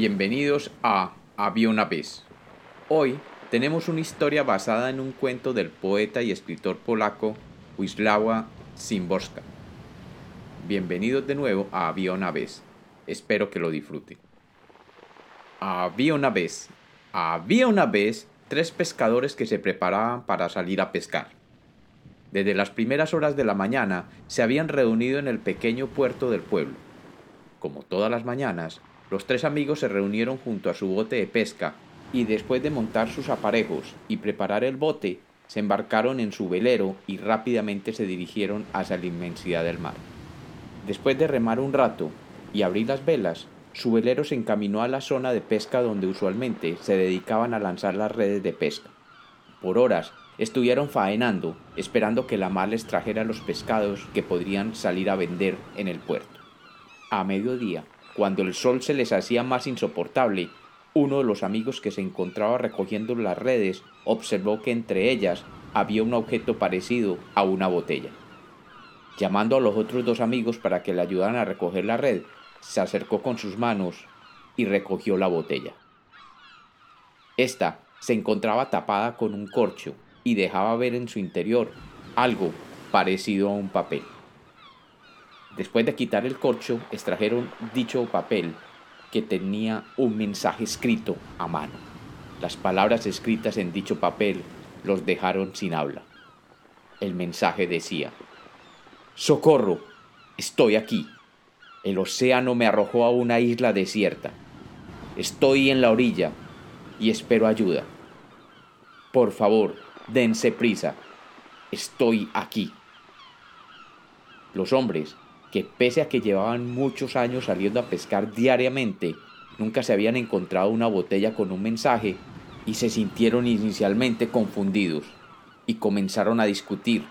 Bienvenidos a Había una vez. Hoy tenemos una historia basada en un cuento del poeta y escritor polaco Wisława Szymborska. Bienvenidos de nuevo a Había una vez. Espero que lo disfruten. Había una vez, había una vez tres pescadores que se preparaban para salir a pescar. Desde las primeras horas de la mañana se habían reunido en el pequeño puerto del pueblo. Como todas las mañanas, los tres amigos se reunieron junto a su bote de pesca y después de montar sus aparejos y preparar el bote, se embarcaron en su velero y rápidamente se dirigieron hacia la inmensidad del mar. Después de remar un rato y abrir las velas, su velero se encaminó a la zona de pesca donde usualmente se dedicaban a lanzar las redes de pesca. Por horas estuvieron faenando, esperando que la mar les trajera los pescados que podrían salir a vender en el puerto. A mediodía, cuando el sol se les hacía más insoportable, uno de los amigos que se encontraba recogiendo las redes observó que entre ellas había un objeto parecido a una botella. Llamando a los otros dos amigos para que le ayudaran a recoger la red, se acercó con sus manos y recogió la botella. Esta se encontraba tapada con un corcho y dejaba ver en su interior algo parecido a un papel. Después de quitar el corcho, extrajeron dicho papel que tenía un mensaje escrito a mano. Las palabras escritas en dicho papel los dejaron sin habla. El mensaje decía, Socorro, estoy aquí. El océano me arrojó a una isla desierta. Estoy en la orilla y espero ayuda. Por favor, dense prisa. Estoy aquí. Los hombres que pese a que llevaban muchos años saliendo a pescar diariamente, nunca se habían encontrado una botella con un mensaje y se sintieron inicialmente confundidos y comenzaron a discutir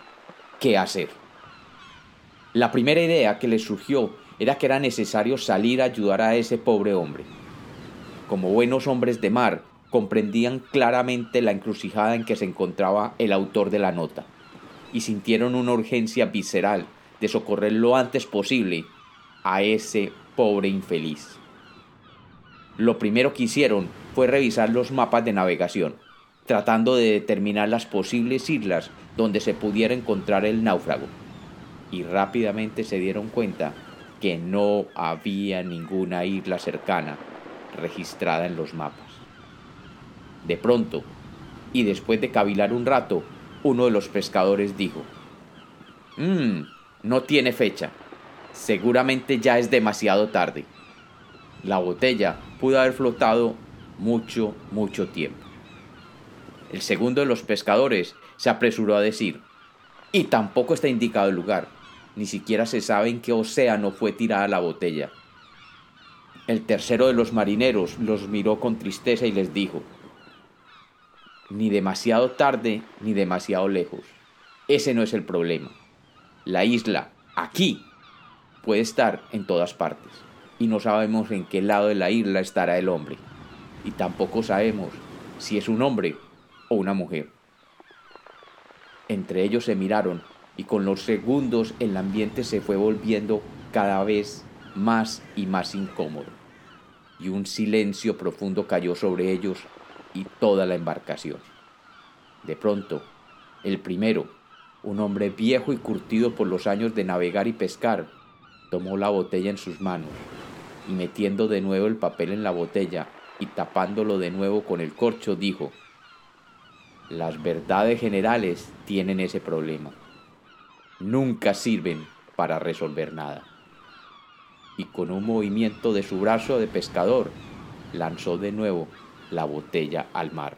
qué hacer. La primera idea que les surgió era que era necesario salir a ayudar a ese pobre hombre. Como buenos hombres de mar, comprendían claramente la encrucijada en que se encontraba el autor de la nota y sintieron una urgencia visceral de socorrer lo antes posible a ese pobre infeliz. Lo primero que hicieron fue revisar los mapas de navegación, tratando de determinar las posibles islas donde se pudiera encontrar el náufrago, y rápidamente se dieron cuenta que no había ninguna isla cercana registrada en los mapas. De pronto, y después de cavilar un rato, uno de los pescadores dijo, Mmm, no tiene fecha. Seguramente ya es demasiado tarde. La botella pudo haber flotado mucho, mucho tiempo. El segundo de los pescadores se apresuró a decir, y tampoco está indicado el lugar, ni siquiera se sabe en qué océano fue tirada la botella. El tercero de los marineros los miró con tristeza y les dijo, ni demasiado tarde ni demasiado lejos. Ese no es el problema. La isla, aquí, puede estar en todas partes. Y no sabemos en qué lado de la isla estará el hombre. Y tampoco sabemos si es un hombre o una mujer. Entre ellos se miraron y con los segundos el ambiente se fue volviendo cada vez más y más incómodo. Y un silencio profundo cayó sobre ellos y toda la embarcación. De pronto, el primero, un hombre viejo y curtido por los años de navegar y pescar, tomó la botella en sus manos y metiendo de nuevo el papel en la botella y tapándolo de nuevo con el corcho, dijo, las verdades generales tienen ese problema. Nunca sirven para resolver nada. Y con un movimiento de su brazo de pescador, lanzó de nuevo la botella al mar.